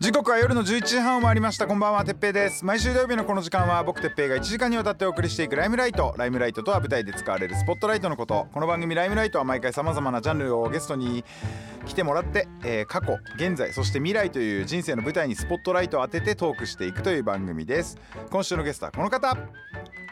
時刻は夜の11時半を回りました。こんばんはてっぺいです。毎週土曜日のこの時間は僕てっぺいが1時間にわたってお送りしていくライムライト。ライムライトとは舞台で使われるスポットライトのこと。この番組ライムライトは毎回さまざまなジャンルをゲストに来てもらって、えー過去現在そして未来という人生の舞台にスポットライトを当ててトークしていくという番組です。今週のゲストはこの方。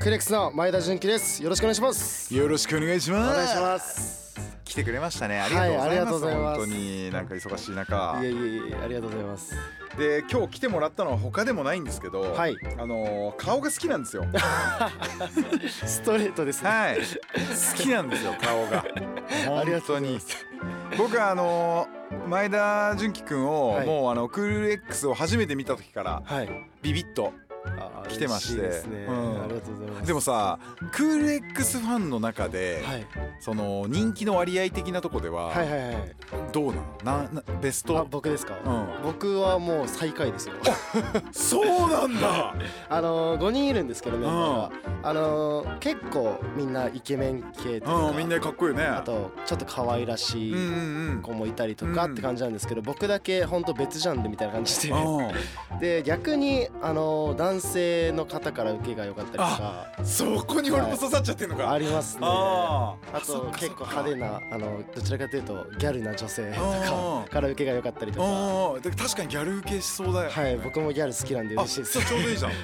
クレックスの前田純喜です。よろしくお願いします。よろしくお願いします。お願いします。来てくれましたね。ありがとうございます,、はい本当になんか忙しい中。いえいえいえ、ありがとうございます。で今日来てもらったのは他でもないんですけど、はい。あのー顔が好きなんですよ。ストレートですね。はい。好きなんですよ 顔が。本当に。僕はあのー前田純喜君を、はい。もうあのクール X を初めて見た時からはい。ビビッと来てまして。ね、うん。ありがとうございます。でもさクール X ファンの中で、はい。その人気の割合的なとこでは、はいはいはい。どうなの？ななベスあ、ト僕ですか？うん。僕はもう最下位ですよ。そうなんだ。あのー、5人いるんですけどメンバあのー、結構みんなイケメン系とか、うんみんなかっこいいよね。あとちょっと可愛らしいうんうん子もいたりとかって感じなんですけど、僕だけ本当別ジャンルみたいな感じで。うん。で逆にあの男性の方から受けが良かったりとか。そこに俺も刺さっちゃってんのか、ありますね。あと結構派手なあのどちらかというとギャルな女性とあかから受けが良かったりとか。確かにギャル受けしそうだよ、はい僕もギャル好きなんであ嬉しいです。そうちょうどいいじゃん、う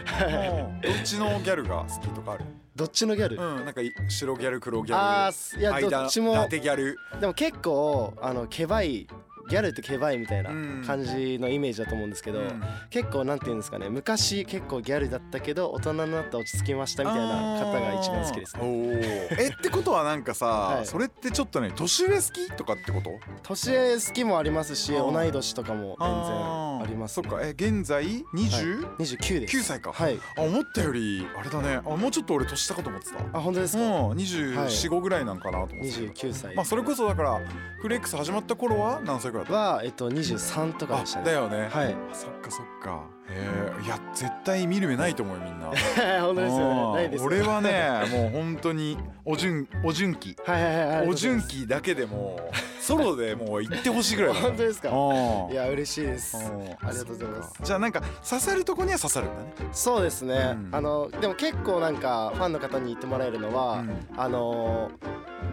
ん。どっちのギャルが好きとかある？どっちのギャル、うんなんかい白ギャル黒ギャル。あーいや間どっちもラテギャル。でも結構あのケバいギャルってケバいみたいなうん。感じのイメージだと思うんですけど、うん。結構なんていうんですかね昔結構ギャルだったけど大人になって落ち着きましたみたいな方が一番好きですね。えってことはなんかさ、はい。それってちょっとね年上好きとかってこと？年上好きもありますし同い年とかも全然ありますそっか。え現在 20?、29です。9歳か。はい。あ思ったよりあれだね。あもうちょっと俺年下かと思ってた。あ本当ですか、うん。24、はい。5ぐらいなんかなと思ってた29歳。まあそれこそだからフレックス始まった頃は何歳ぐらい？だっはえっと23とたかでしたね。あだよね、はい。あそっかそっか。へえ。いや絶対見る目ないと思うよみんな。本当ですよね。ないですよ俺はねもう本当にお純お純喜はいはいはい。お純喜喜だけでもう ソロでもう行ってほしいぐらいだ本当ですか？うん。いや嬉しいです。うん。ありがとうございます。じゃあなんか刺さるとこには刺さるんだね。そうですね、うん。あのでも結構なんかファンの方に言ってもらえるのは、うん。あの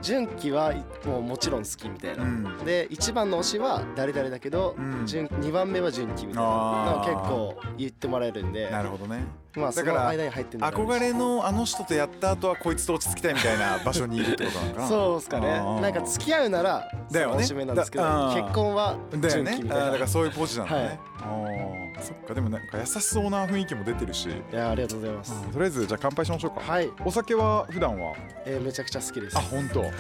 純喜はもうもちろん好きみたいな、うん。で一番の推しは誰々だけど、うん。純2番目は純喜みたいな結構言ってもらえるんで。なるほどねまあそだからの間に入ってるのが憧れのあの人とやった後はこいつと落ち着きたいみたいな場所にいるってことなのかな。そうですかね。なんか付き合うならだよね。結婚は純喜みたいな。だからそういうポジなんだね、はい。そっかでもなんか優しそうな雰囲気も出てるし、いやありがとうございます、うん。とりあえずじゃあ乾杯しましょうか、はい、お酒は普段は？えーめちゃくちゃ好きです。あ本当。はい。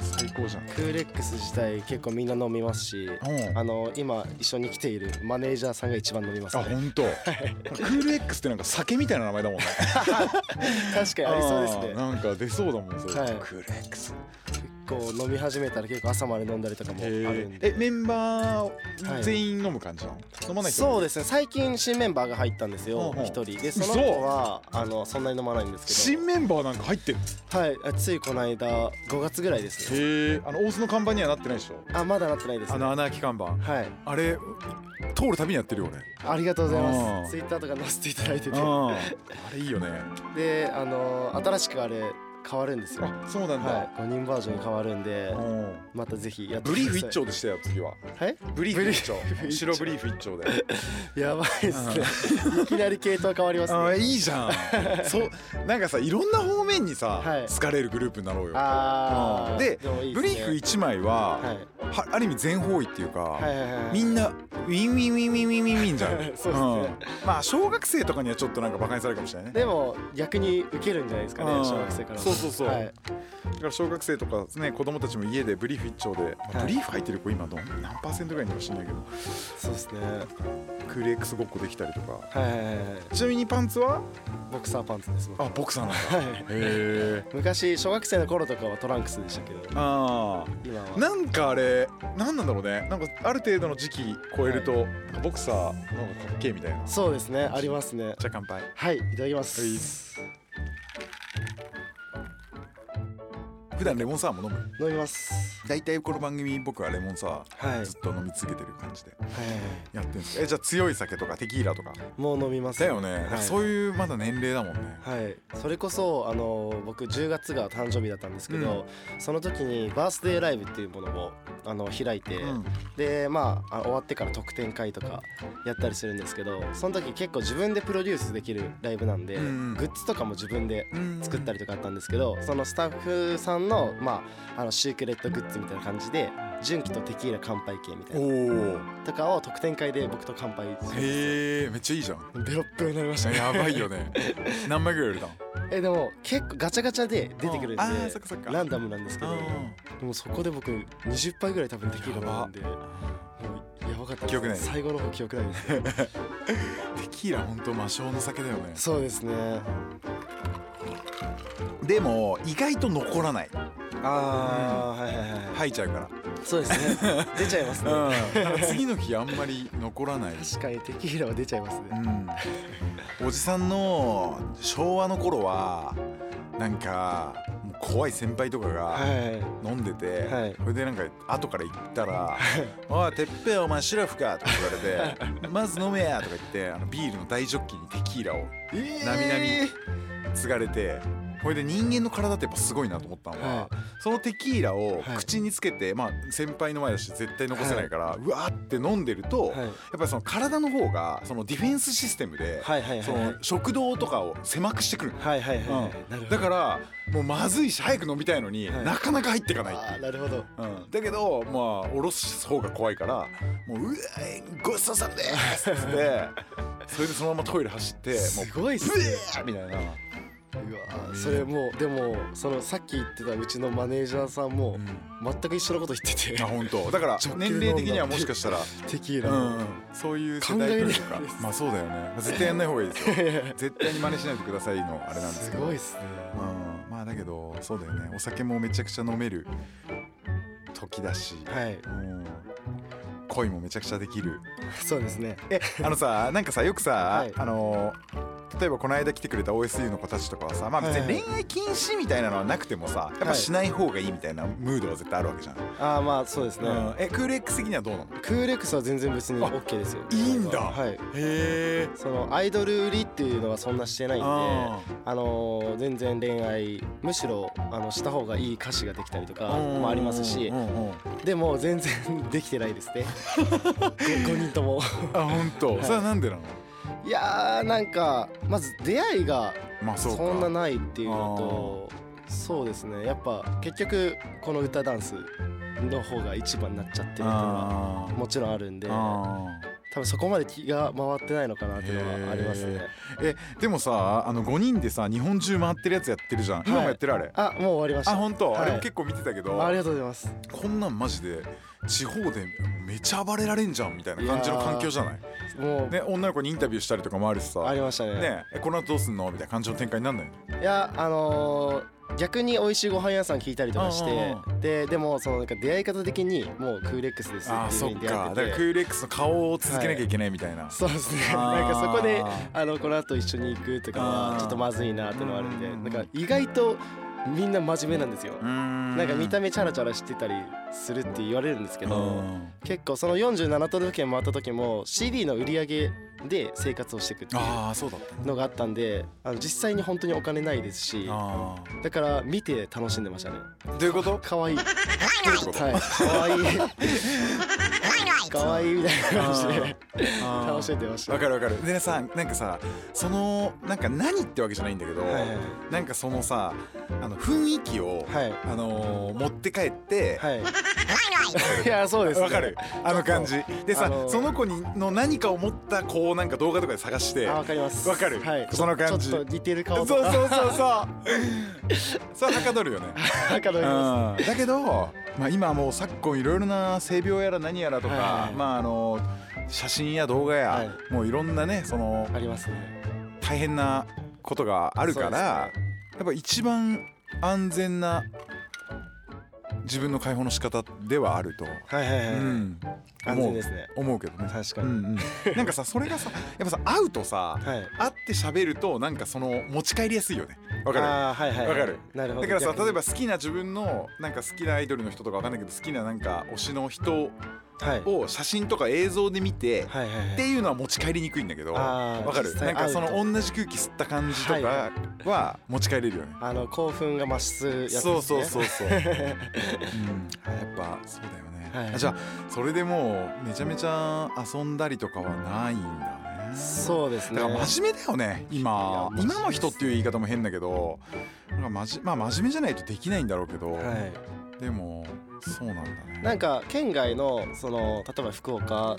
最高じゃん。クーレックス自体結構みんな飲みますしうん。あの今一緒に来ているマネージャーさんが一番飲みますね。あ本当。クール X ってなんか酒みたいな名前だもんね。確かにありそうですねなんか出そうだもんそれ。はいクール X。結構飲み始めたら結構朝まで飲んだりとかもあるんでえメンバはーい全員飲む感じなの？飲まない人。そうですね最近新メンバーが入ったんですよ一人でその子はあのそんなに飲まないんですけ新メンバーなんか入ってる。どはいあついこの間5月ぐらいですねへえ。あの大須の看板にはなってないでしょ？あまだなってないですねあの穴あき看板。はいあれ通るたびにやってるよ俺。ありがとうございあまーすツイッターとか載せていただいててああれいいよね。であの新しくあれ変わるんですよ。あそうなんだ。はい。5人バージョンに変わるんでうん。またぜひやってブリーフ一丁でしたよ次は。はい？ブリーフ一丁。白ブリーフ一丁で。やばいですね。いきなり系統変わりますね。いいじゃん。そうなんかさいろんな方面にさ、はい。好かれるグループになろうよあー。でブリーフ1枚は、はい。はある意味全方位っていうか、はいはいはいみんなウィンウィンウィンウィンウィンウィンウィンじゃん。そうですね。まあ小学生とかにはちょっとなんかバカにされるかもしれないね。でも逆に受けるんじゃないですかねうん。小学生から。もそうそうそう。はい。だから小学生とかね子供たちも家でブリーフ一丁で、まあはい。ブリーフ入ってる子今どん何パーセントぐらいいるのか知んないけど。そうですね。クール X ごっこできたりとか。はいはいはいはい。ちなみにパンツは？ボクサーパンツです僕。あボクサーなんだ。はい。へえ昔小学生の頃とかはトランクスでしたけど。ああ今は。なんかあれ何なんだろうね。なんかある程度の時期超えると、なんかボクサーなんかかっけえみたいな。じそうですねありますね。ゃあ乾杯。はいいただきます。はい普段レモンサワーも飲む？飲みます。大体この番組僕はレモンサワはい。ーずっと飲み続けてる感じではいやってるんです。かえじゃあ強い酒とかテキーラとか？もう飲みます。だよね、そういうまだ年齢だもんね。はい、それこそあの僕10月が誕生日だったんですけど、その時にバースデーライブっていうものをあの開いて、うん。でまああ終わってから特典会とかやったりするんですけどその時結構自分でプロデュースできるライブなんで、グッズとかも自分でうん。作ったりとかあったんですけどそのスタッフさんの,、まあ、あのシークレットグッズみたいな感じで純喜とテキーラ乾杯系みたいな。とかを特典会で僕と乾杯へえめっちゃいいじゃん。ベロッベロになりましたね。やばいよね。何枚ぐらい売れたの？えでも結構ガチャガチャで出てくるんでランダムなんですけどでもそこで僕20杯ぐらい多分テキーラ飲んで。もうやばかった記憶ない。最後の方記憶ないです。ね テキーラ本当魔性の酒だよね。そうですね。でも意外と残らない。ああ、はいはいはい吐いちゃうから。そうですね。出ちゃいますね、うん。なんか次の日あんまり残らない。確かにテキーラは出ちゃいますね、うん。おじさんの昭和の頃はなんか怖い先輩とかがはい。飲んでて、はい。それでなんか後から言ったら「おいてっぺお前シラフか」とか言われて「まず飲めや」とか言ってあのビールの大ジョッキにテキーラをなみなみ継がれてこれで人間の体ってやっぱすごいなと思ったのは、はそのテキーラをはい。口につけて、まあ先輩の前だし絶対残せないから、うわーって飲んでると、はい。やっぱりその体の方がそのディフェンスシステムで、はいはいはいその食道とかを狭くしてくるだからもうまずいし早く飲みたいのに、はい。なかなか入っていかないっていう。なるほど。うん、だけどまあ下ろす方が怖いからもう「うわごちそうさまです」っつって それでそのままトイレ走ってもうすごいっすうねみたいな、うわーそれもうでもそのさっき言ってたうちのマネージャーさんも全く一緒のこと言ってて。あ本当。だから年齢的にはもしかしたらテキーラうん。の、そういう世代というか。まあそうだよね。絶対やんない方がいいですよ。絶対に真似しないでくださいのあれなんですすけど。ごいっすね。うん、まあだけどそうだよね。お酒もめちゃくちゃ飲める時だし、はい。うん、恋もめちゃくちゃできる。そうですね。えあのさなんかさよくさ、はい。あの例えばこの間来てくれた OSU の子たちとかはさまあ別にはいはい。恋愛禁止みたいなのはなくてもさやっぱしない方がいいみたいなムードは絶対あるわけじゃん、ああまあそうですね、うん、えクール X 的にはどうなの？クール X は全然別に OK ですよ。いいんだ。はい。へえそのアイドル売りっていうのはそんなしてないんでああのー全然恋愛むしろあのした方がいい歌詞ができたりとかもありますしでも全然できてないですね。5, 人とも。あ本当、はい。それはなんでなの？いやーなんかまず出会いがまあそんなないっていうのとそうですね。やっぱ結局この歌ダンスの方が一番になっちゃってるっていうのはもちろんあるんで多あ分そこまで気が回ってないのかなっていうのはありますね。ー。えでもさあの5人でさ日本中回ってるやつやってるじゃん。今もやってるあれ、あもう終わりました。あ本当、はい。あれも結構見てたけど。ありがとうございます。こんなんマジで地方でめちゃ暴れられんじゃんみたいな感じの環境じゃない？もう、ね女の子にインタビューしたりとかもあるしさ。ありましたね。ねえこの後どうすんの？みたいな感じの展開になんないの？いやあのー逆に美味しいご飯屋さん聞いたりとかしてうんででもそのなんか出会い方的にもうクーレックスですっていうふうに出会ってて。か。らクール X の顔を続けなきゃいけないみたいな、そうですね。なんかそこであのこの後一緒に行くとかはちょっとまずいなっていうのがあるんで。うん。なんか意外とみんな真面目なんですよ。ん。なんか見た目チャラチャラしてたりするって言われるんですけどうん。結構その47都道府県回った時も CD の売り上げで生活をしていくっていうああそうだったね。のがあったんであの実際に本当にお金ないですしあだから見て楽しんでましたね。あどういうこと？可愛い可愛い可愛い。みたいな感じで楽しんでました。わかるわかる。でさなんかさそのなんか何ってわけじゃないんだけど、はいはいなんかそのさあの雰囲気を、はい。あのー持って帰ってわ、はいいやそうですね。かる？あの感じ。でさ、あのー。その子にの何かを持ったこうなんか動画とかで探してあわかります。わかる？はい。その感じ。ちょっと似てるそう顔とか。そうそうそうそ れはかどるよね。わかりまうん。だけど、まあ、今はもう昨今いろいろな性病やら何やらとか、はいはいまああの写真や動画や、はい。もういろんなねそのすありますね。大変なことがあるから、ね。やっぱ一番安全な自分の解放の仕方ではあると、はいはいはい、うん、安全ですね。思う。けどね。確かに、うんうん、なんかさそれがさやっぱさ会うとさはい。会って喋るとなんかその持ち帰りやすいよね。わかる？あーはいはいかる？なるほど。だからさ例えば好きな自分のなんか好きなアイドルの人とかわかんないけど好きななんか推しの人はいを写真とか映像で見て、っていうのは持ち帰りにくいんだけどわかる？なんかその同じ空気吸った感じとはいかは持ち帰れるよね、あの興奮が増すやつそうそうそうそう、う。ん、やっぱそうだよね、じゃあそれでもうめちゃめちゃ遊んだりとかはないんだね。そうですね。だから真面目だよね今。今の人っていう言い方も変だけどなんかまじまあ真面目じゃないとできないんだろうけど、はい。でもそうなんだね。なんか県外のその例えば福岡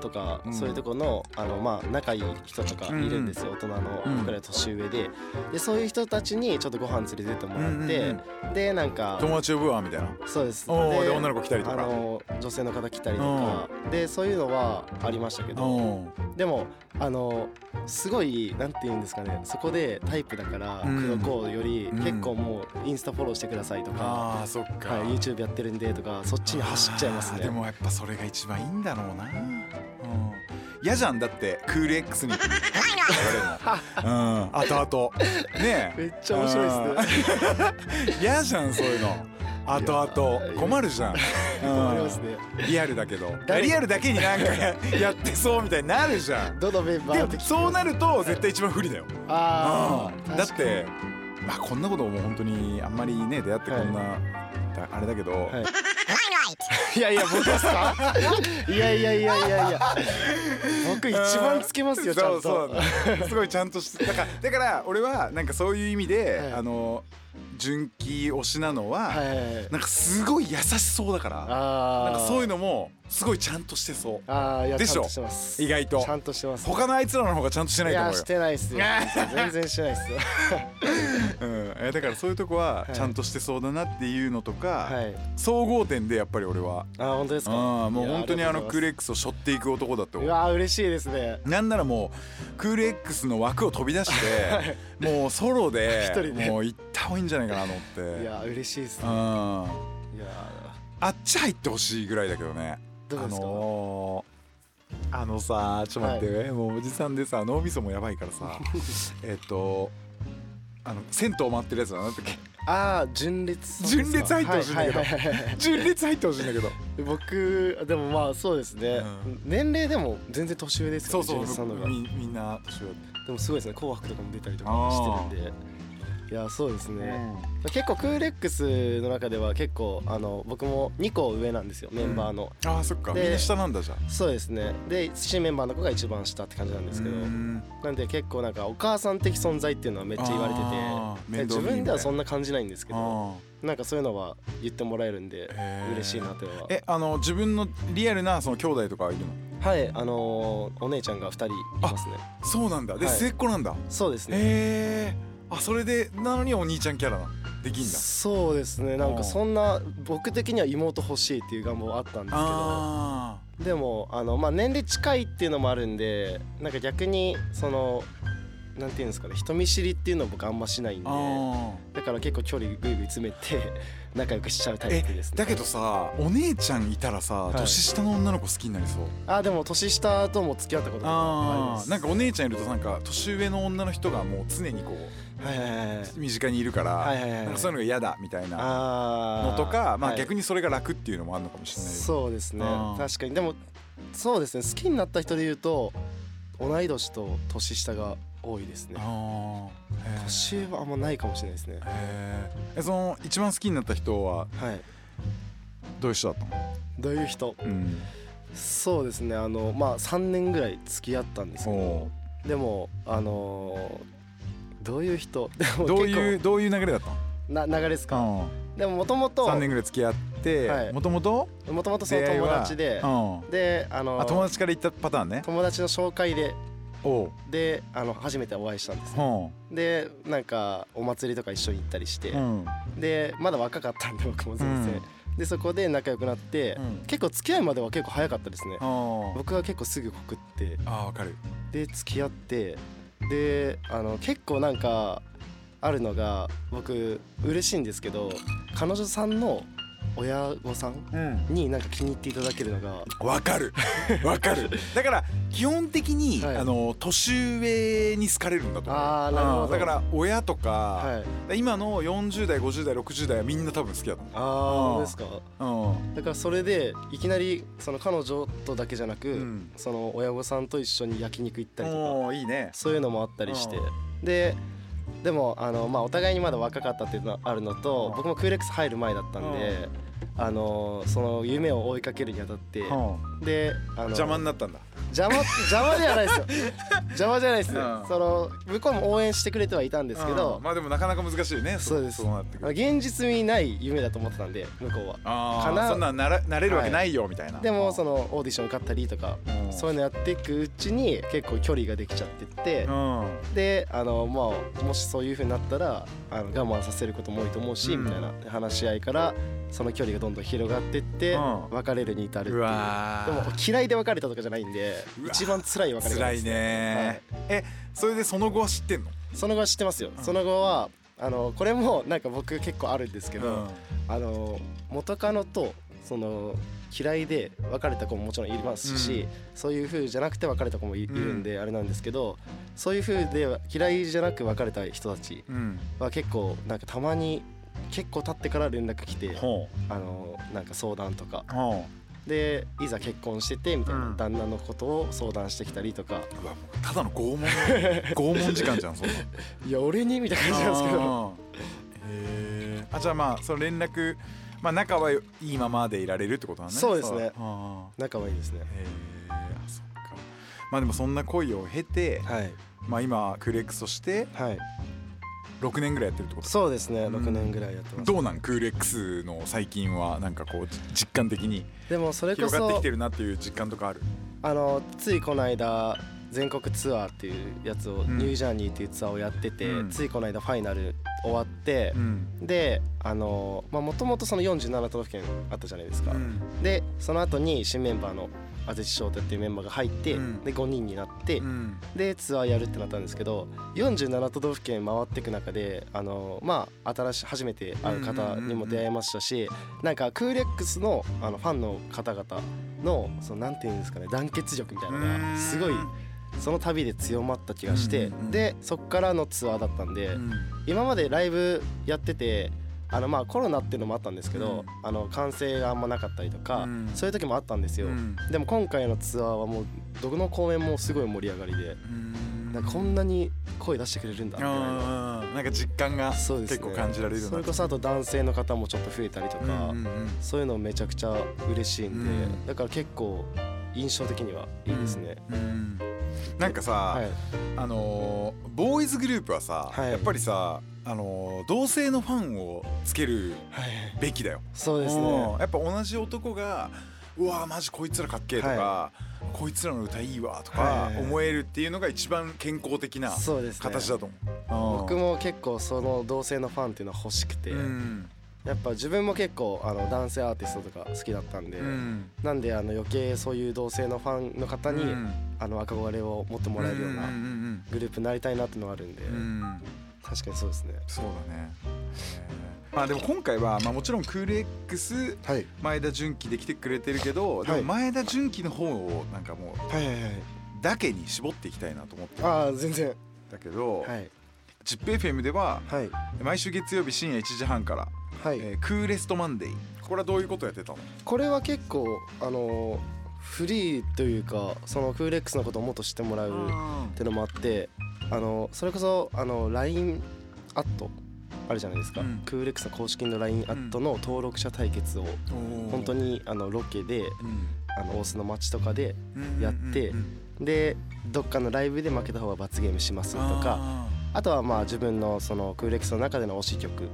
とか、うん。そういうとこのあのまあ仲いい人とかいるんですよ、大人のうん。僕ら年上で。でそういう人たちにちょっとご飯連れてってもらって、うんうんでなんか友達呼ぶわみたいな。そうです。で女の子来たりとか。あの女性の方来たりとか。でそういうのはありましたけど。うん。でもあのすごいなんて言うんですかねそこでタイプだからうん。黒子よりうん。結構もうインスタフォローしてくださいとか、あーそっか、はい、YouTube やってるんでとかそっちに走っちゃいますね。でもやっぱそれが一番いいんだろうな、うん、嫌じゃんだってクール X に言われるの、うん、後々ねえ。めっちゃ面白いですね。ね 嫌じゃんそういうの後々困るじゃん、困りますね。うんリアルだけど。誰？リアルだけになんかややってそうみたいになるじゃん。どのメンバでもーそうなると絶対一番不利だよ。ああうん。だってまあこんなことも本当にあんまりね出会ってこんな、だあれだけど、はい。いやいや僕ですか？いやいやいやいやいや。僕一番つけますよちゃんと。そうそうなんだ。すごいちゃんとして だからだから俺はなんかそういう意味で、はい。あの純喜推しなのは、はいはいはい。なんかすごい優しそうだからあなんかそういうののもすごいちゃんとしてそう。ああいやでしょ？ちゃんとしてます。意外と。ちゃんとしてます。他のあいつらの方がちゃんとしてないいと思うよ。やしてないっすよ。全然してないっすよ。うん、えだからそういうとこははい。ちゃんとしてそうだなっていうのとか、はい。総合点でやっぱり俺は。あ本当ですか？あもう本当にあのクール X を背負っていく男だってううわ嬉しいですね。なんならもうクール X の枠を飛び出してもうソロで 一人で。もう行った方がいいんじゃないかなと思って。いや嬉しいですね。あっち入ってほしいぐらいだけどね。あどうですか？のーあのさちょっと待って、もうおじさんでさ脳みそもやばいからさ。えっとあの銭湯回ってるやつだなってああ純烈純烈入ってほしいんだけど。純烈入ってほしいんだけど。僕でもまあそうですね、うん。年齢でも全然年上ですよそうそうみみんな年上。でもすごいですね紅白とかも出たりとかしてるんでいやそうですね、結構クール X の中では結構あの僕も2個上なんですよメンバーの、ああそっか。みでんな下なんだじゃあ。そうですね。で新メンバーの子が一番下って感じなんですけど。うん。なんで結構なんかお母さん的存在っていうのはめっちゃ言われてて。自分ではそんなな感じないんですけどあなんかそういうのは言ってもらえるんで嬉しいなとは。ーえあの自分のリアルなその兄弟とかはいるの？はいあのーお姉ちゃんが2人いますね。そうなんだ。で、はい。末っ子なんだ。そうですね。へえあそれでなのにお兄ちゃんキャラできんだ。そうですね。なんかそんな僕的には妹欲しいっていう願望あったんですけど。あでもあの、まあ、年齢近いっていうのもあるんでなんか逆にそのなんていうんですかね人見知りっていうのを僕あんましないんで。だから結構距離ぐいぐい詰めて 仲良くしちゃうターイプですね。えだけどさお姉ちゃんいたらさ、い。年下の女の子好きになりそう。あでも年下とも付き合ったことがあります。なんかお姉ちゃんいるとなんか年上の女の人がもう常にこう身近にいるから、そういうのが嫌だみたいなのとかまあはい。逆にそれが楽っていうのもあるのかもしれないそうですね。確かに。でもそうですね。好きになった人で言うと同い年と年下が多いですね。年上はあんまないかもしれないですね。えその一番好きになった人ははい。どういう人だったの？どういう人？うん。そうですね。あのまあ3年ぐらい付き合ったんですけどおでもあのーどういう人？どう結いうどういう流れだった構な流れですか？のでももともと3年ぐらい付き合ってはい。もともともともとその友達で。うん。であのあ友達から行ったパターンね。友達の紹介で。おう。であの初めてお会いしたんですよ。うでなんかお祭りとか一緒に行ったりして、んうん。でまだ若かったんで僕も全然、うん。でそこで仲良くなって、うん。結構付き合いまでは結構早かったですね。僕は結構すぐ告って。あーわかる。で付き合ってであの結構なんかあるのが僕嬉しいんですけど彼女さんの親御さんうん。になんか気に入っていただけるのがわかる。わかる。だから基本的に、はい。あの年上に好かれるんだと思う。あーなるほど。うん。だから親とか、はい。今の40代50代60代はみんな多分好きだとああ本当ですか？思うだからそれでいきなりその彼女とだけじゃなく、うん。その親御さんと一緒に焼肉行ったうんりとかいいね。そういうのもあったりして。うででもあの、まあ、お互いにまだ若かったっていうのはあるのとうん。僕もクーレックス入る前だったんであのその夢を追いかけるにあたってうん。であの邪魔になったんだ邪魔邪魔ではないですよ。邪魔じゃないです。ねうん。その向こうも応援してくれてはいたんですけうどん。まあでもなかなか難しいよね。そうです。そうなってくる現実味ない夢だと思ってたんで向こうは。あかなあそんなんならなれるわけないよみたいな。でもそのオーディション受かったりとかうん。そういうのやっていくうちに結構距離ができちゃってって。うん。であのまあもしそういう風になったらあの我慢させることも多いと思うし、うん。みたいな話し合いからその距離がどんどん広がってって、うん。別れるに至るっていう。うわでもー嫌いで別れたとかじゃないんでうわ一番辛い別れ方辛いですねえそれでその後は知ってんの？その後は知ってますよ、うん。その後はあのこれもなんか僕結構あるんですけど、うん。あの元カノとその嫌いで別れた子ももちろんいますし、うん。そういう風じゃなくて別れた子もい,、るんであれなんですけどそういう風で嫌いじゃなく別れた人たちうん。は結構なんかたまに結構経ってから連絡来てほあのなんか相談とか。でいざ結婚しててみたいな、うん。旦那のことを相談してきたりとか。ただの拷問 拷問時間じゃんそんないや俺に？みたいな感じなんですけど。あじゃあまあその連絡まあ仲はいいままでいられるってことなんね。そうですね。あ仲はいいですね。ーへえあそっか。まあでもそんな恋を経てはい。まあ今クーレックスとしてはい。6年ぐらいやってるってこと？そうですね。うん。6年ぐらいやってます。どうなん？クーレックスの最近はなんかこうじ実感的にでもそれこそ広がってきてるなっていう実感とかある？あのついこの間全国ツアーっていうやつを、うん。ニュージャーニーっていうツアーをやってて、うん。ついこの間ファイナル終わってう、ん。であのまあもともとその47都道府県あったじゃないですか、うん。でその後に新メンバーの安土翔太っていうメンバーが入って、うん。で5人になって、うん。でツアーやるってなったんですけど47都道府県回っていく中であのまあ新しい初めて会う方にも出会いましたしなんかクーレックスのあのファンの方々のそのなんていうんですかね団結力みたいなのがすごいその旅で強まった気がしてうんうんうん。でそっからのツアーだったんでうん。今までライブやっててあのまあコロナっていうのもあったんですけど、うん。あの歓声があんまなかったりとか、うん。そういう時もあったんですよ、うん。でも今回のツアーはもうどこの公演もすごい盛り上がりでうん。なんかこんなに声出してくれるんだみたいなんか実感が結構感じられるそれこそあと男性の方もちょっと増えたりとか、うんうんうん。そういうのめちゃくちゃ嬉しいんで、うん。だから結構印象的にはいいですね、うんなんかさ、はい。あのーボーイズグループはさ、はい。やっぱりさ、あのー同性のファンをつけるはい。べきだよ。そうですうん。ねやっぱ同じ男がうわマジこいつらかっけえとか、はこいつらの歌いいわとかはいはいはい。思えるっていうのが一番健康的なそうですね。形だと思う。僕も結構その同性のファンっていうのは欲しくて、うんやっぱ自分も結構あの男性アーティストとか好きだったんで、うん。なんであの余計そういう同性のファンの方に、うん。あの憧れを持ってもらえるようなグループになりたいなっていうのがあるんで、うん。うん確かにそうですね。そうだね。へー。まあでも今回はまあもちろんクール X はい。前田純喜で来てくれてるけど、ではい。も前田純喜の方をなんかもうはいはいはいだけに絞っていきたいなと思ってあ全然。だけど、はいチップ FM でははい。毎週月曜日深夜1時半から、はい、えークーレストマンデーこれはどういうことやってたの？これは結構あのフリーというかそのクーレックスのことをもっと知ってもらうってのもあってあのそれこそあの LINE アットあるじゃないですか、うん。クーレックスの公式の LINE アットの登録者対決を本当にあのロケであの大須の街とかでやってでどっかのライブで負けた方は罰ゲームしますとかあとはまあ自分のそのクーレックスの中での推し曲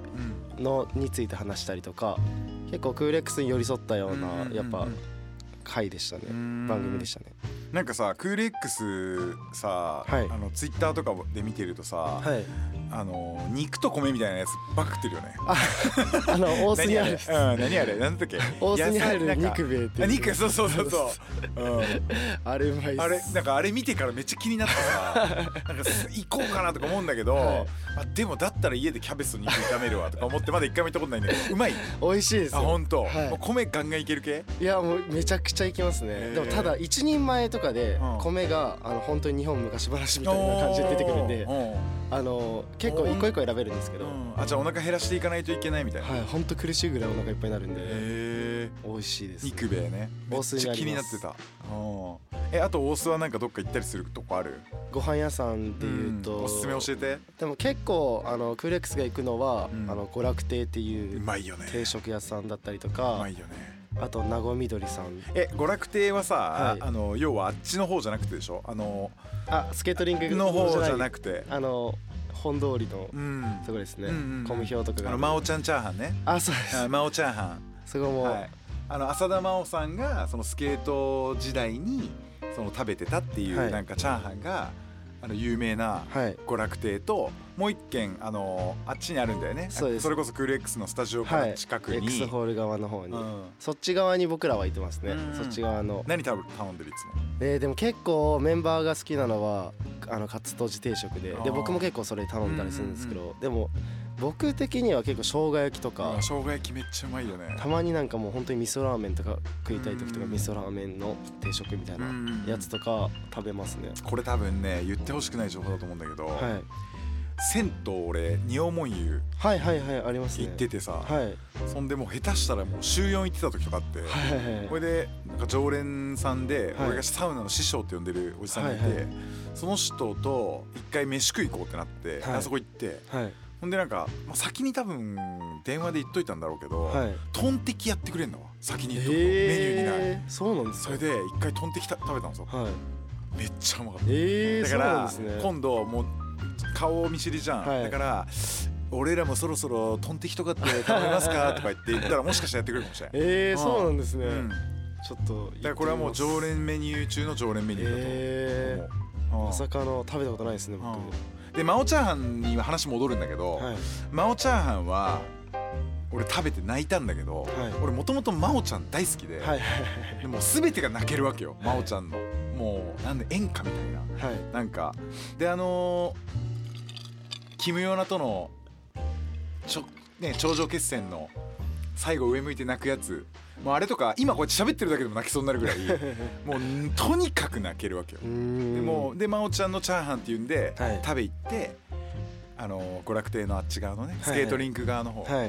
のについて話したりとか結構クーレックスに寄り添ったようなやっぱ回でしたね。番組でしたね。なんかさクール X さ、はい。あのツイッターとかで見てるとさ、はい。あの肉と米みたいなやつばっか食ってるよね。あの大須にある何あれうん何あれ？なんだっけ？大須に入る肉兵衛ってあ肉そうそうそうそう、うん、あれうまいあれなんかあれ見てからめっちゃ気になってさ なんかす行こうかなとか思うんだけど、はい。あでもだったら家でキャベツと肉炒めるわとか思ってまだ一回も行ったことないんだけどうまい？美味しいですよ。あ本当、はい。米ガンガンいける系？いやもうめちゃくちゃいきますへねー。でもただ一人前とかでうん。米があの本当に日本昔話みたいな感じで出てくるんであの結構一個一個選べるんですけど。うん。あじゃあお腹減らしていかないといけないみたいな、へはい本当苦しいぐらいお腹いっぱいになるんでえ美味しいです肉兵衛ね。めっちゃ気になってた。うん。えあと大須はなんかどっか行ったりするとこある？ご飯屋さんでいうとん。おすすめ教えて。でも結構あのクーレックスが行くのはうん。あの娯楽亭っていううまいよね。定食屋さんだったりとうかまいよねあと名護みどりさん。え娯楽亭はさ、はい。あの要はあっちの方じゃなくてでしょ？あのあスケートリングの方じゃなくくてあの本通りのうん。とこですね。うんうんうん。コムヒョウとかが。あの真央ちゃんチャーハンね。あそうです。あ真央チャーハン。そこも。はい、あの浅田真央さんがそのスケート時代にその食べてたっていうはい。なんかチャーハンがあの有名なはい。娯楽亭ともう一軒あのあっちにあるんだよね。それこそクール X のスタジオかはい。ら近くに、X ホール側の方に。うん。そっち側に僕らは行ってますね。うん。そっち側の。何頼んでるいつも？えーでも結構メンバーが好きなのはあのカツとじ定食で。で僕も結構それ頼んだりするんですけど。でも僕的には結構生姜焼きとかあ生姜焼きめっちゃうまいよね。たまになんかもう本当に味噌ラーメンとか食いたい時とかうん。味噌ラーメンの定食みたいなうん。やつとか食べますね。これ多分ね言ってほしくない情報だと思うんだけど、はい。銭湯俺仁王門湯はいはいはいありますね。行っててさ、はい。そんでもう下手したらもう週4行ってた時とかあって、はいはいはいこれでなんか常連さんで、はい。俺がサウナの師匠って呼んでるおじさんがいて、その人と一回飯食い行こうってなって、はい。あそこ行ってはいほんでなんか、まあ、先に多分電話で言っといたんだろうけど、はい。トンテキやってくれんのわ。先に言っとくと、メニューにない。えーそうなんですか。それで一回トンテキた食べたんですよ。はい。めっちゃうまかった、えーだからね。今度もう顔見知りじゃん、はい。だから俺らもそろそろトンテキとかって食べますか？とか言って言ったらもしかしたらやってくれるかもしれない、えーそうなんですね。うん、だちょっとからこれはもう常連メニュー中の常連メニューだと思う、えー。うん。まさかの食べたことないですね僕。うんで真央チャーハンには話戻るんだけど、はい。真央チャーハンは俺食べて泣いたんだけど、はい。俺もともと真央ちゃん大好きで,、はい。はいでもう全てが泣けるわけよ真央ちゃんの。もうなんで演歌みたいな。はい。なんかであのーキム・ヨナとのちょ、ね、頂上決戦の最後上向いて泣くやつもうあれとか今こうやって喋ってるだけでも泣きそうになるぐらい もうとにかく泣けるわけよ。でもうで真央ちゃんのチャーハンっていうんで、はい。食べ行ってあのー娯楽亭のあっち側のねスケートリンク側の方、はい。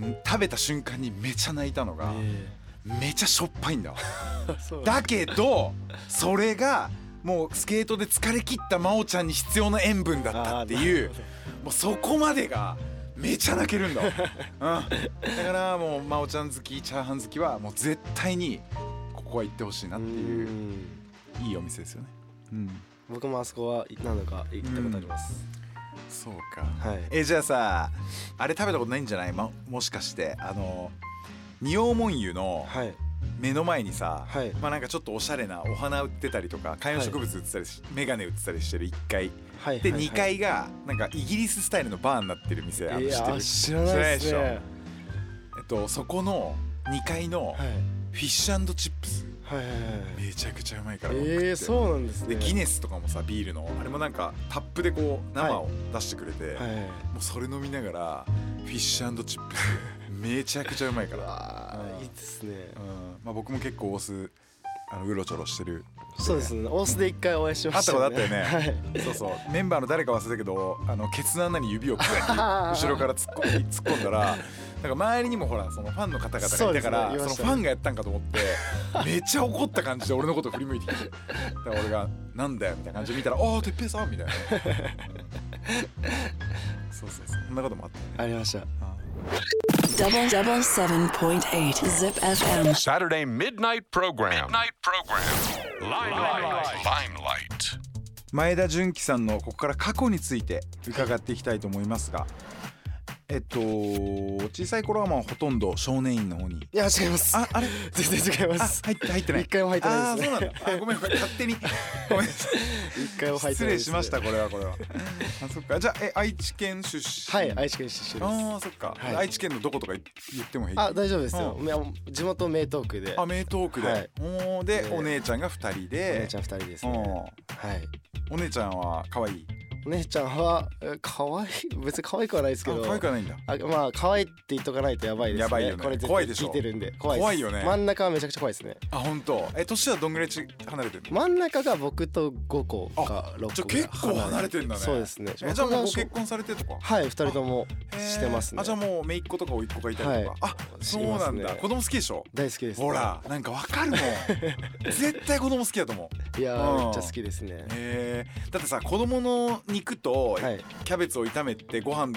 ん食べた瞬間にめちゃ泣いたのが、めちゃしょっぱいんだわ。だけどそれがもうスケートで疲れ切った真央ちゃんに必要な塩分だったっていうもうそこまでがめちゃ泣けるんだ。わ、うん、だからもう真央ちゃん好きチャーハン好きはもう絶対にここは行ってほしいなっていういいお店ですよね。うん。僕もあそこは何度か行ったことあります、そうか。はい。えじゃあさあれ食べたことないんじゃない、ま、もしかして。あの仁王門湯のはい目の前にさ、はい。まあなんかちょっとおしゃれなお花売ってたりとか観葉植物売ってたりし、眼鏡売ってたりしてる1階ではいはいはい。2階がなんかイギリススタイルのバーになってる店あ知ってる？知らないです知らないねえっとそこの2階のはい。フィッシュチップス。はいはいはいめちゃくちゃうまいからえー、そうなんですね。でギネスとかもさビールのあれもなんかタップでこう生を出してくれて、はい。もうそれ飲みながらフィッシュチップスめちゃくちゃうまいから、いいですね。うん。まあ、僕も結構オスあのうろちょろしてる。そうですね。大須で一回お会いしました会ったことあったよね。はい。そうそう。メンバーの誰か忘れたけどあのケツの穴に指をくら 後ろから突っ込ん突っ込んだらなんか周りにもほらそのファンの方々がいたからね。ね。のファンがやったんかと思ってめっちゃ怒った感じで俺のこと振り向いてきてだから俺が「なんだよ」みたいな感じで見たら「ああてっぺいさん」みたいな、そうそうそんなこともあったね。ありました Double double seven point eight Zip FM. Saturday midnight program. Midnight program. Limelight. Limelight. 前田純喜さんのここから過去について伺っていきたいと思いますがえっと小さい頃はまあほとんど少年院の方に。いや違います。ああれ？全然違いまあす入って入ってない一回も入ってないですね。あーそうなんだ。あごめんごめん。勝手に。ごめんなさい。一回も入って失礼ないですしましたこれはこれは。あそっか。じゃあえ愛知県出身？はい愛知県出身です。ああそっか、はい。愛知県のどことか言っても平気？あ大丈夫ですよ。ういや地元名東区で。あ名東区で、はい。おーででお姉ちゃんが二人おで姉ちゃん二人ですうん。ねはい。お姉ちゃんは可愛い？お姉ちゃんはえ可愛い別に可愛くはないですけあど可愛くはないんだ。あまあ可愛いって言っとかないとやばいですね。やばいよね。これ怖いでしょ。聞いてるんで。怖い怖いよね。真ん中はめちゃくちゃ怖いですね。あ本当。え年はどんぐらいち離れてるの？真ん中が僕と5個か6個じゃ結構離れてんだね。そうですね。えじゃあもうご結婚されてとか？はい二人ともしてますね。あじゃあもう姪っ子とか甥っ子がいたりとか、あそうなんだ、ね。子供好きでしょ？大好きです。ほらなんかわかるもん。絶対子供好きだと思う。いやうん。ーめっちゃ好きですね。へー。だってさ子供の肉とはい。キャベツを炒めてご飯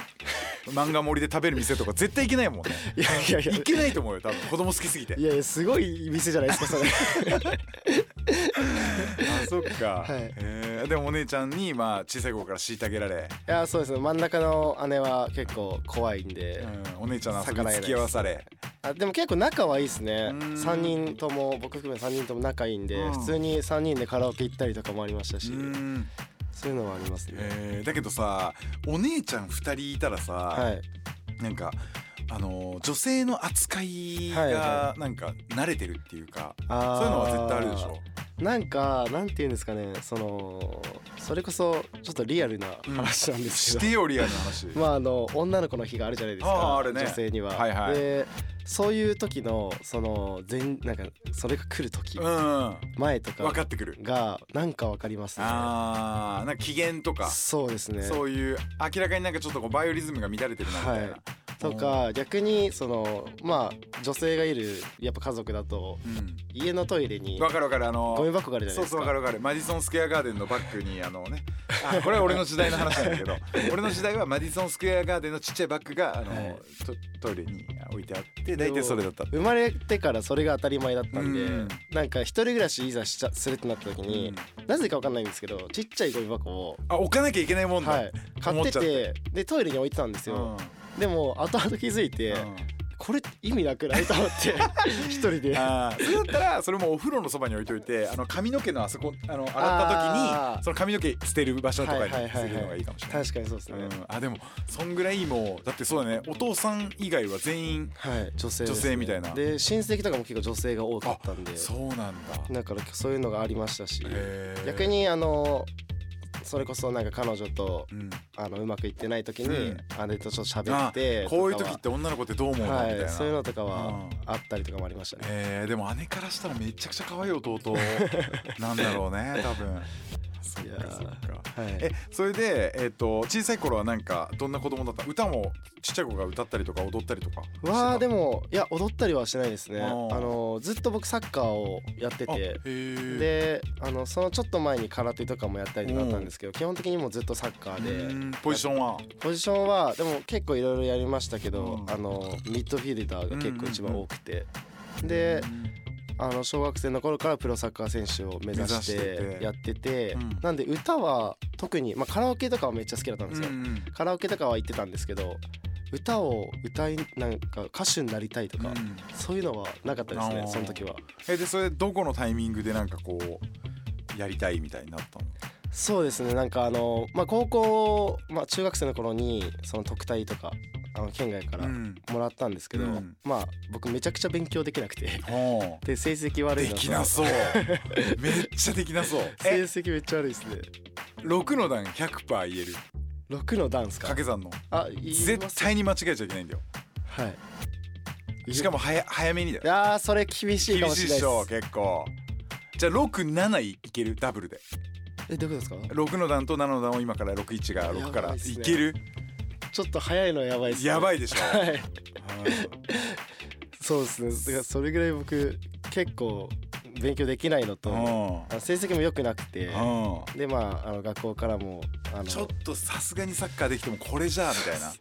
漫画盛りで食べる店とか絶対行けないもんね。いやいやいや。行けないと思うよ多分。子供好きすぎて。いやいやすごい店じゃないですかそれ。あそっか、はい。へー。でもお姉ちゃんにまあ小さい頃から虐げられ、いやそうですね。真ん中の姉は結構怖いんで、うん、お姉ちゃんの遊び付き合わされ。あでも結構仲はいいですね。うん。3人とも僕含め3人とも仲いいんで、うん。普通に3人でカラオケ行ったりとかもありましたし、うんそういうのはありますね、えーだけどさお姉ちゃん2人いたらさ、はい。なんかあのー女性の扱いはいがはなんか慣れてるっていうか、あー。そういうのは絶対あるでしょ。なんかなんて言うんですかね。そのそれこそちょっとリアルな話なんですけど、してよリアルな話。まああの女の子の日があるじゃないですか。ね。女性には、はいはい。でそういう時のその全なんかそれが来る時、うん前とか分かってくる。がなんかわかりますね。あーなんか機嫌とか。そうですね。そういう明らかになんかちょっとこうバイオリズムが乱れてるなみたいな、はいとか逆にそのまあ女性がいるやっぱ家族だとうん。家のトイレにわかるわかるあのゴミ箱があるじゃないですか。そうそうわかるわかる。マディソンスクエアガーデンのバッグにあのねあこれは俺の時代の話なんだけど 俺の時代はマディソンスクエアガーデンのちっちゃいバッグがあの、はい。トトイレに置いてあって大体それだった。生まれてからそれが当たり前だったんで、うん。なんか一人暮らしいざしちゃするってなった時に、なぜかわかんないんですけどちっちゃいゴミ箱を、あ置かなきゃいけないもんだ、はい、買っててでトイレに置いてたんですうん。よ、でも後々気づいて、うん。これ意味なくないと思って 一人で。あーそれだったらそれもお風呂のそばに置いといてあの髪の毛のあそこあの洗った時にその髪の毛捨てる場所とかにするのがいいかもしれない。確かにそうですね、うん、あでもそんぐらいもうだってそうだね。お父さん以外は全員はい。女性ね、女性みたいな。で親戚とかも結構女性が多かったんで。そうなんだ。だからそういうのがありましたし。逆にあのそれこそなんか彼女とうん。あのうまくいってない時にうん。姉とちょっと喋ってあこういう時って女の子ってどう思うの、みたいな。はいそういうのとかうん。はあったりとかもありましたね。えー、でも姉からしたらめちゃくちゃ可愛い弟なんだろうね多分 いやはい。えそれで、えっと小さい頃はなんかどんな子供だった？歌もちっちゃい子が歌ったりとか踊ったりとかわあでももいや踊ったりはしてないですね。あのずっと僕サッカーをやってて。であのそのちょっと前に空手とかもやったりとかあったんですけど基本的にもうずっとサッカーで。ポジションは？ポジションはでも結構いろいろやりましたけど、うん。あのミッドフィルダーが結構一番多くて、であの小学生の頃からプロサッカー選手を目指してやっててうん。なんで歌は特に、まあ、カラオケとかはめっちゃ好きだったんですよ、うんカラオケとかは行ってたんですけど歌を歌いなんか歌手になりたいとか、うん。そういうのはなかったですねその時は。えでそれどこのタイミングでなんかこうやりたいみたいになったの？そうですねなんかあの、まあ、高校、まあ、中学生の頃にその特待とかあの県外からうん。もらったんですけど、うん。まあ僕めちゃくちゃ勉強できなくて で成績悪いできなそう。めっちゃできなそう。成え績めっちゃ悪いですね。6の段100%言える？6のダンスか？掛け算の。あ絶対に間違えちゃいけないんだよ。はい。しかも早早めにだよ。あーそれ厳しいか厳しいでしょもしれないです結構。じゃあ67いける？ダブルで。えどういうことですか？6の段と7の段を今から61が6からいける？ちょっと早いのはやばいです、ね、やばいでしょ。はい。そうですね。それぐらい僕結構勉強できないのと成績も良くなくてうん。でまああの学校からもあのちょっとさすがにサッカーできてもこれじゃあみたいな。っ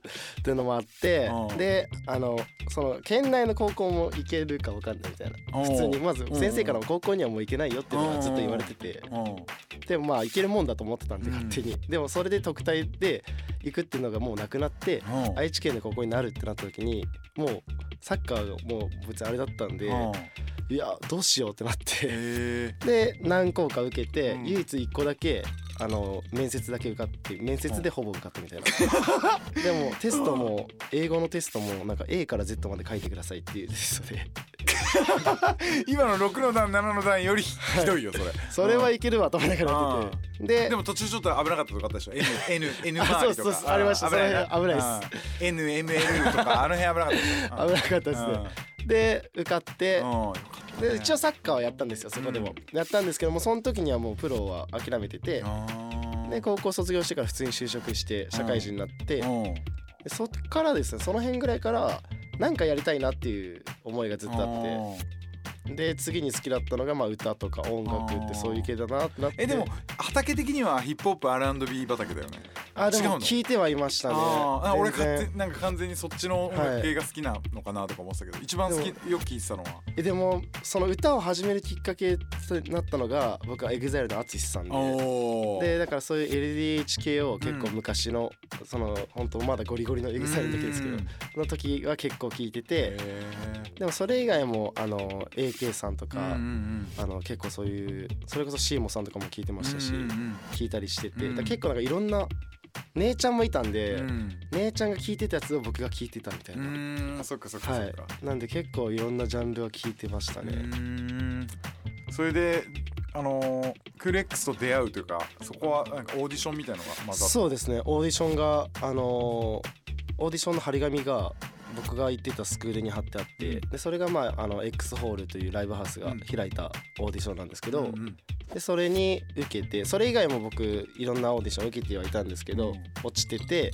ていうのもあってうん。であのその県内の高校も行けるか分かんないみたいな。うん。普通にまずうん。先生からも高校にはもう行けないよっていうのはずっと言われてて。うん。でもまあ行けるもんだと思ってたんでうん。勝手に。でもそれで特待で行くっていうのがもうなくなってうん。愛知県でここになるってなった時にもうサッカーがもう別にあれだったんでうん。いやどうしようってなってへで何校か受けてうん。唯一1個だけあの面接だけ受かって面接でほぼ受かったみたいな。でもテストも英語のテストもなんか A から Z まで書いてくださいっていうテストで。ー 今の6の段7の段よりひどいよそれ。それはいけるわと思いながらやって。てででも途中ちょっと危なかったとかあったでしょ？N N N あ周りとか。そうそうありました。危ない危ないです。うん。N M L とかあの辺危なかった危なかったですね。で受かって。で一応サッカーはやったんですよそこでも、やったんですけどもその時にはもうプロは諦めてて。で高校卒業してから普通に就職して社会人になって。うん。でそっからですねその辺ぐらいからなんかやりたいなっていう思いがずっとあって。で次に好きだったのがまあ歌とか音楽ってそういう系だなってなって。えでも畑的にはヒップホップ R&B 畑だよね。あでも聞いてはいましたね。あ俺勝手なんか完全にそっちの音楽系が好きなのかなとか思ってたけど、一番好きでよく聞いてたのは？えでもその歌を始めるきっかけとなったのが僕は EXILE の ATSUSHI さんで。おでだからそういう LDH 系を結構昔の、その本当まだゴリゴリの EXILE の時ですけどうん。の時は結構聞いててでもそれ以外もあの AK さんとか、うんうんあの結構そういうそれこそシーモさんとかも聞いてましたし、うんうん聞いたりしてて、うん。結構なんかいろんな姉ちゃんもいたんで、うん。姉ちゃんが聞いてたやつを僕が聞いてたみたいうな、んそっかそっかそはい。なんで結構いろんなジャンルは聞いてましたね、うん。それであのークール X と出会うというかそこはなんかオーディションみたいのがまずあったそうですね。オーディションがあのーオーディションの張り紙が僕が行ってたスクールに貼ってあってでそれがまああの X ホールというライブハウスが開いたオーディションなんですけど、うんうん。でそれに受けてそれ以外も僕いろんなオーディション受けてはいたんですけど、うん。落ちてて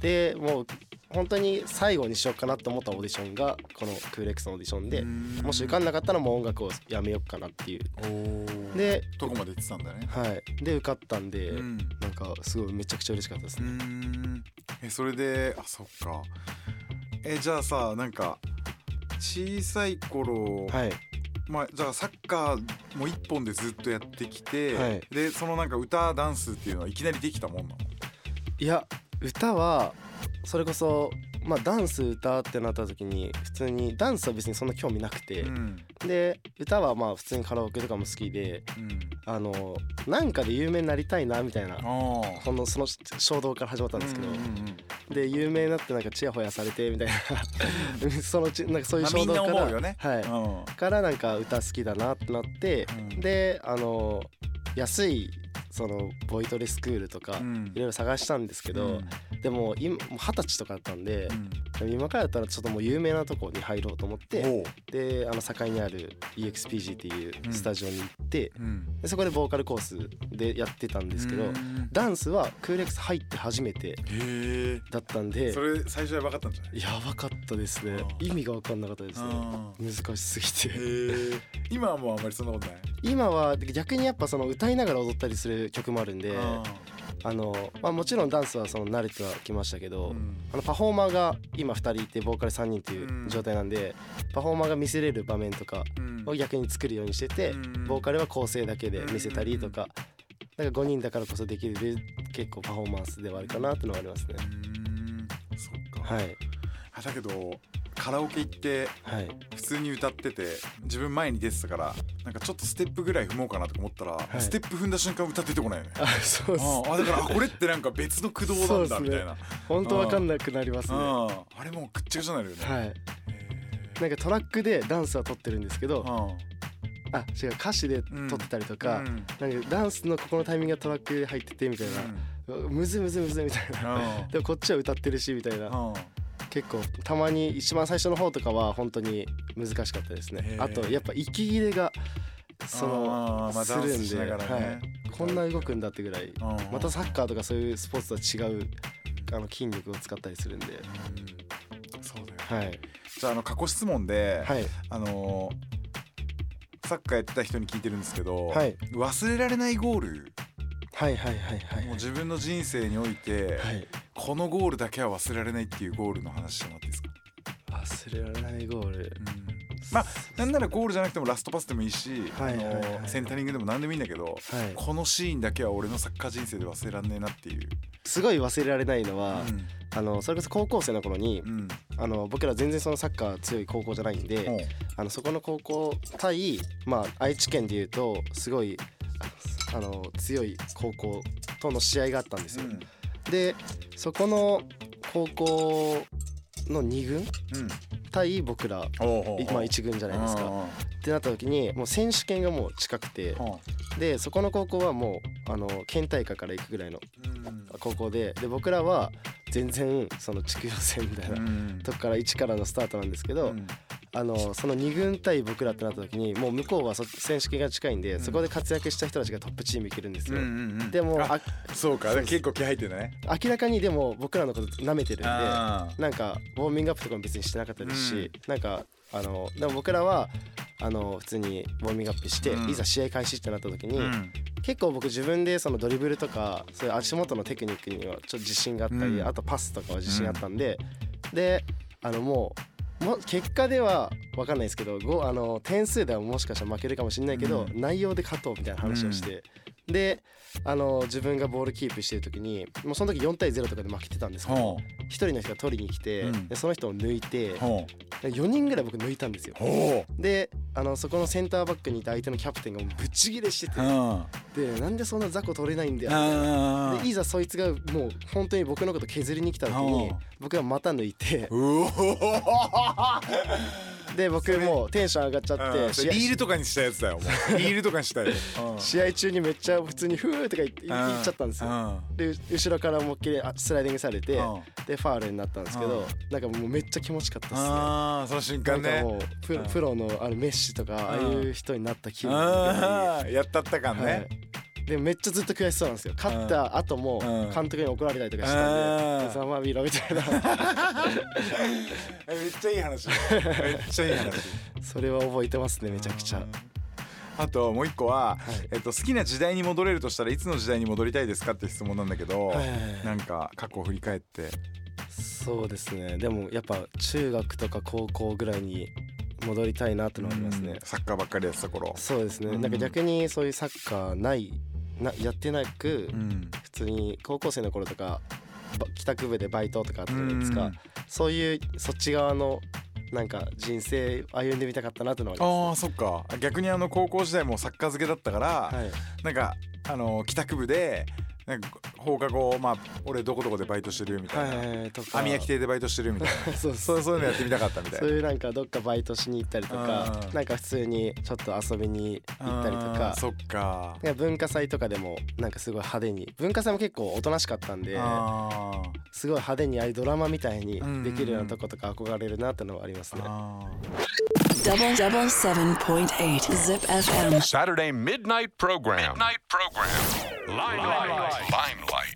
でもう本当に最後にしようかなと思ったオーディションがこのクーレックスのオーディションでうん。もし受かんなかったらもう音楽をやめようかなっていう。でどこまで行ってたんだね。はい。で受かったんで、うん。なんかすごいめちゃくちゃ嬉しかったですうね、ん。えそれであそっかえじゃあさなんか小さい頃、はい。まあじゃあサッカーも一本でずっとやってきて、はい。でそのなんか歌ダンスっていうのはいきなりできたもんなの？いや歌はそれこそまあダンス歌ってなった時に普通にダンスは別にそんな興味なくて、うん。で歌はまあ普通にカラオケとかも好きでうん。あのなんかで有名になりたいなみたいなああこのその衝動から始まったんですけど、うんうんうんで有名になってなんかチヤホヤされてみたいな。そのうちなんかそういう衝動から、思うよね。はい、うん。からなんか歌好きだなってなって、うん。であの安いそのボイトレスクールとかうん。いろいろ探したんですけど、でも今二十歳とかだったんでう、ん。今からだったらちょっともう有名なとこに入ろうと思って、であの境にある EXPG っていうスタジオに行って、うん。でそこでボーカルコースでやってたんですけど、うん。ダンスはクーレックス入って初めてだったんでそれ最初やばかったんじゃない？やばかったですね。うん意味が分かんなかったですね。うん難しすぎて。今はもうあんまりそんなことない？今は逆にやっぱその歌いながら踊ったりする曲もあるんであの、まあ、もちろんダンスはその慣れてはきましたけど、うん。あのパフォーマーが今2人いてボーカル3人っていう状態なんで、パフォーマーが見せれる場面とかうん。を逆に作るようにしてて、うん。ボーカルは構成だけで見せたりとか、なんか5人だからこそできる結構パフォーマンスではあるかなっていうのはありますね。うん。そっか。はい。あだけどカラオケ行ってはい。普通に歌ってて自分前に出てたからなんかちょっとステップぐらい踏もうかなとか思ったら、い。ステップ踏んだ瞬間歌出てこないよね。あ そうああだからあこれってなんか別の駆動なんだみたいな。本当わかんなくなりますね。はうん。あれもうぐっちゃぐちゃになるよね、い。へなんかトラックでダンスは撮ってるんですけどーあ違う歌詞で撮ってたりとか,、うん。うんなんかダンスのここのタイミングがトラックで入っててみたいな、むずむずむずみたいな、うん。でもこっちは歌ってるしみたいな、うん結構たまに一番最初の方とかは本当に難しかったですね。あとやっぱ息切れがそあのするんで、ねはい、こんな動くんだってぐらいうん。またサッカーとかそういうスポーツとは違うあの筋力を使ったりするんで。うん。そうだよね。はい。じゃああの過去質問で、はい。あのーサッカーやってた人に聞いてるんですけど、はい。忘れられないゴールはいはいはいはい。もう自分の人生において、はい。このゴールだけは忘れられないっていうゴールの話してもらっていいですか、忘れられないゴール。まあなんならゴールじゃなくてもラストパスでもいいし、はいはいはいはい。あのセンタリングでも何でもいいんだけど、はい。このシーンだけは俺のサッカー人生で忘れらんねえなっていう。すごい忘れられないのは、うん。あのそれこそ高校生の頃に、うん。あの僕ら全然そのサッカー強い高校じゃないんで、あのそこの高校対、まあ、愛知県でいうとすごいあの強い高校との試合があったんですよ。うん。でそこの高校の2軍うん。対僕ら、まあ、1軍じゃないですか。ってなった時にもう選手権がもう近くてでそこの高校はもうあの県大会から行くぐらいのうん。高校でで僕らは全然その地区予選みたいなうん。とこから1からのスタートなんですけど、うんあのその2軍対僕らってなった時にもう向こうはそ選手権が近いんで、そこで活躍した人たちがトップチーム行けるんですよ。うんうんうんでもああそうか。結構気入ってるね明らかにでも僕らのこと舐めてるんでなんかウォーミングアップとかも別にしてなかったですし、うん。なんかあのでも僕らはあの普通にウォーミングアップして、うん。いざ試合開始ってなった時に、うん。結構僕自分でそのドリブルとかそういう足元のテクニックにはちょっと自信があったり、うん。あとパスとかは自信あったんで、であのもうも結果では分かんないですけどごあの点数ではもしかしたら負けるかもしれないけど、うん。内容で勝とうみたいな話をして、であの自分がボールキープしてる時にもうその時4対0とかで負けてたんですけどほ1人の人が取りに来て、うん。でその人を抜いてう。ほ4人ぐらい僕抜いたんですよ。であのそこのセンターバックにいた相手のキャプテンがぶち切れしててでなんでそんな雑魚取れないんだよあでいざそいつがもう本当に僕のこと削りに来た時にう。ん僕が股抜いてで僕もうテンション上がっちゃって試合リールとかにしたやつだよもう。リールとかにしたよ試合中にめっちゃ普通にフーとか言って言っちゃったんですよ。でう後ろから思いっきりあスライディングされてうん。でファールになったんですけうどなんかもうめっちゃ気持ちよかったっすね。ああその瞬間ね。なんかもうプロプロのあのメッシとかああいう人になった気分ああやったった感はい。ねでめっちゃずっと悔しそうなんですよ。勝った後もうん。監督に怒られたりとかしたうん。んで「ざまろ」みたいなめっちゃいい話。めっちゃいい話。それは覚えてますねめちゃくちゃ。あともう一個は、はい。えっと、好きな時代に戻れるとしたらいつの時代に戻りたいですかって質問なんだけど、はいはいはい。なんか過去を振り返って。そうですね。でもやっぱ中学とか高校ぐらいに戻りたいなってのはありますね。うん。サッカーばっかりやってた頃。そうですね、うんなん。か逆にそういうサッカーないなやってなく、うん。普通に高校生の頃とかば帰宅部でバイトとかあったじゃないですか、うんそういうそっち側のなんか人生歩んでみたかったなってのはありまあーそっか。逆にあの高校時代もサッカー漬けだったから、す、はい、なんかあの帰宅部でなんか放課後まあ俺どこどこでバイトしてるよみたいな、網焼き亭でバイトしてるよみたいな。そうそうそう。いうのやってみたかったみたいな。そういうなんかどっかバイトしに行ったりとかうん。なんか普通にちょっと遊びに行ったりとか。そっか。文化祭とかでもなんかすごい派手に。文化祭も結構おとなしかったんであすごい派手にああいうドラマみたいにうんできるようなとことか憧れるなってのはありますね Double double seven point eight Zip FM. Saturday midnight program. Midnight program. Limelight. Limelight.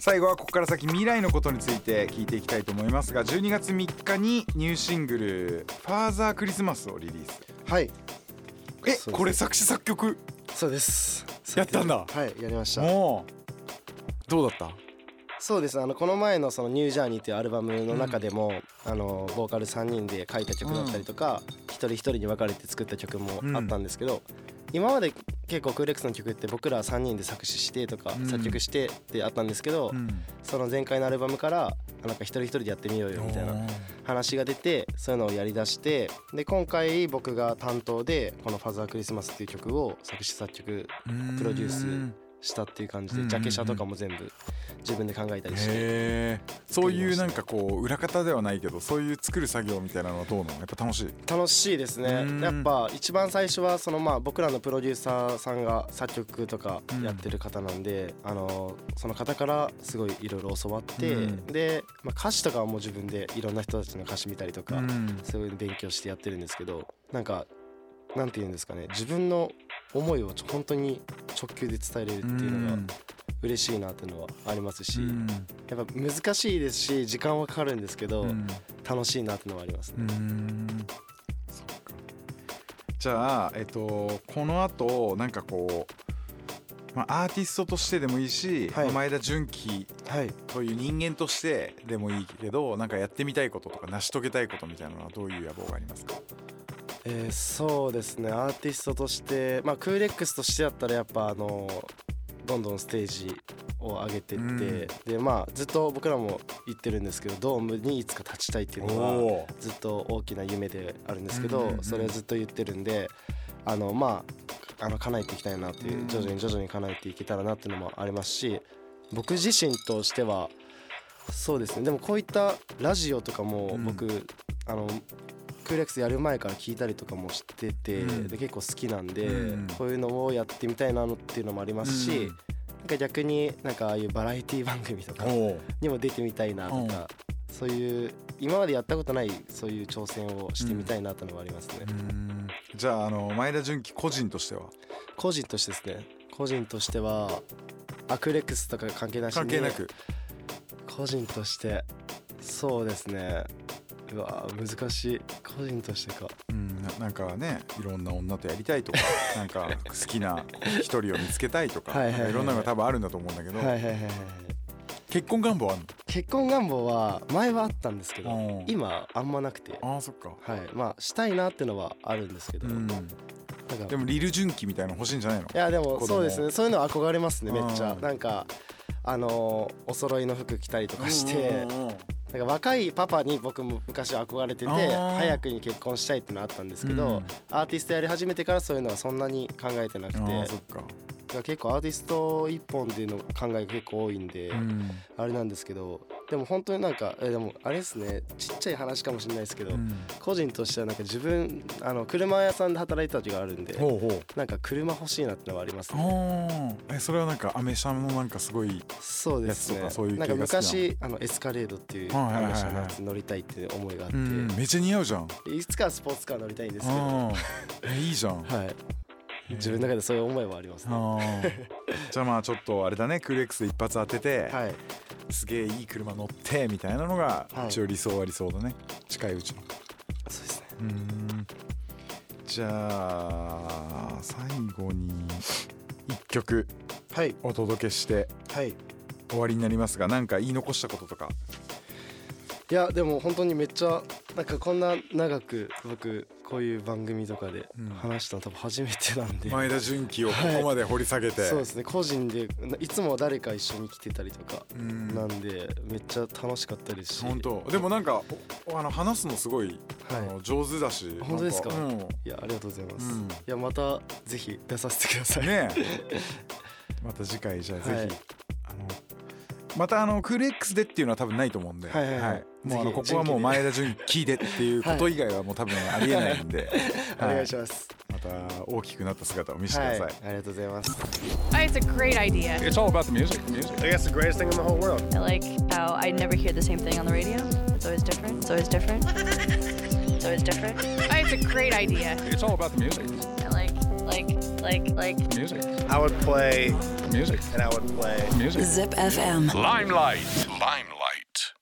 最後はここから先未来のことについて聞いていきたいと思いますが12月3日にニューシングル「ファーザークリスマス」をリリースはいえこれ作詞作曲？そうですやったんだはいやりましたもうどうだった？そうです。あのこの前のその「ニュージャーニー」っていうアルバムの中でも、あのボーカル3人で書いた曲だったりとか、一人一人に分かれて作った曲もあったんですけど、今まで結構クーレックスの曲って僕ら3人で作詞してとか、うん。作曲してってあったんですけど、うん。その前回のアルバムからなんか一人一人でやってみようよみたいな話が出てそういうのをやりだしてで今回僕が担当でこの「ファザークリスマス」っていう曲を作詞作曲プロデュースしたっていう感じうんでジャケ写とかも全部自分で考えたりして。そういうなんかこう裏方ではないけどそういう作る作業みたいなのはどうなの？やっぱ楽しい。楽しいですね。うん。やっぱ一番最初はそのまあ僕らのプロデューサーさんが作曲とかやってる方なんで、あのその方からすごいいろいろ教わって、うん。で、まあ、歌詞とかはもう自分でいろんな人たちの歌詞見たりとか、うん。そういうの勉強してやってるんですけどなんかなんて言うんですかね。自分の思いを本当に直球で伝えれるっていうのが嬉しいなっていうのはありますし、うん。やっぱ難しいですし時間はかかるんですけど、うん。楽しいなっていうのはありますね。じゃあえっとこの後なんかこう、まあ、アーティストとしてでもいいし、はい。まあ前田純喜はいという人間としてでもいいけどなんかやってみたいこととか成し遂げたいことみたいなのはどういう野望がありますか？えーそうですね。アーティストとしてまあクーレックスとしてだったらやっぱあのどんどんステージを上げてって、うん。でまあずっと僕らも言ってるんですけどドームにいつか立ちたいっていうのおはずっと大きな夢であるんですけど、うんうんうん。それをずっと言ってるんであのまああの叶えていきたいなっていう、うん。徐々に徐々に叶えていけたらなっていうのもありますし僕自身としてはそうですね。でもこういったラジオとかも僕、あのクーレックスやる前から聞いたりとかもしてて、うん。で結構好きなんで、うん。こういうのをやってみたいなのっていうのもありますし、うん。なんか逆になんかああいうバラエティ番組とかにも出てみたいなとか、そういう今までやったことないそういう挑戦をしてみたいなというのがありますね、うん。じゃああの前田純喜個人としては？個人としてですね。個人としてはアクレックスとか関係なしに関係なく。個人としてそうですね。うわ難しい個人としてか。うんななんかねいろんな女とやりたいとか なんか好きな一人を見つけたいとかはいはいろんなのが多分あるんだと思うんだけど、はいはいはいはい結婚願望ある結婚願望は前はあったんですけどの今あんまなくて。ああそっか。はい。まあしたいなってのはあるんですけど、うん。でもリル純喜みたいなの欲しいんじゃないの？いやでもそうですね。そういうのは憧れますねめっちゃ。うん。なんかあのーお揃いの服着たりとかして。うんうんうんなんか若いパパに僕も昔は憧れてて早くに結婚したいってのはあったんですけど、うん。アーティストやり始めてからそういうのはそんなに考えてなくてあーそっか、だから結構アーティスト一本での考えが結構多いんで、うん。あれなんですけどでも本当になんかえでもあれですねちっちゃい話かもしれないですけど、うん。個人としてはなんか自分あの車屋さんで働いてた時があるんでほうほう。なんか車欲しいなってのはありますね。えそれはなんかアメ車のなんかすごいそうですね。そういう系なんか昔あのエスカレードっていうはいはいはいはい。話のやつ乗りたいっていう思いがあって、うんめっちゃ似合うじゃん。いつかはスポーツカー乗りたいんですけど。いいじゃん。はい自分の中でそういう思いはありますね。じゃあまあちょっとあれだね。クール X で一発当てて、はい。すげえいい車乗ってみたいなのがはい。一応理想は理想だね。近いうちの。そうですね。うーん。じゃあ最後に一曲はい。お届けしてはい。終わりになりますが何か言い残したこととか？いやでも本当にめっちゃなんかこんな長く僕こういう番組とかでうん。話したの多分初めてなんで、前田純喜をここまで掘り下げて、そうですね。個人でいつも誰か一緒に来てたりとかうん。なんでめっちゃ楽しかったですし。本当。でもなんかおあの話すのすごい、あはの上手だし本当ですか？うん。いいやありがとうございます、うん。いやまたぜひ出させてください。ねえ。また次回じゃあぜひ、はい。あのまたあのクール X でっていうのは多分ないと思うんで、はいはい。はいもうあのここはもう前田純喜でっていうこと以外はもう多分ありえないんで、お願いしまますすまた大きくなった姿を見せてくはい、ださい、ありがとうございます Oh, It's a great idea. It's all about the music. Music. I guess the greatest thing in the whole world. I like how I never hear the same thing on the radio. It's always different. It's always different. It's always different. Oh, It's a great idea. It's all about the music. I like, like, like, like. Music. I would play Music. and I would play. Music. Zip FM. Limelight. Limelight.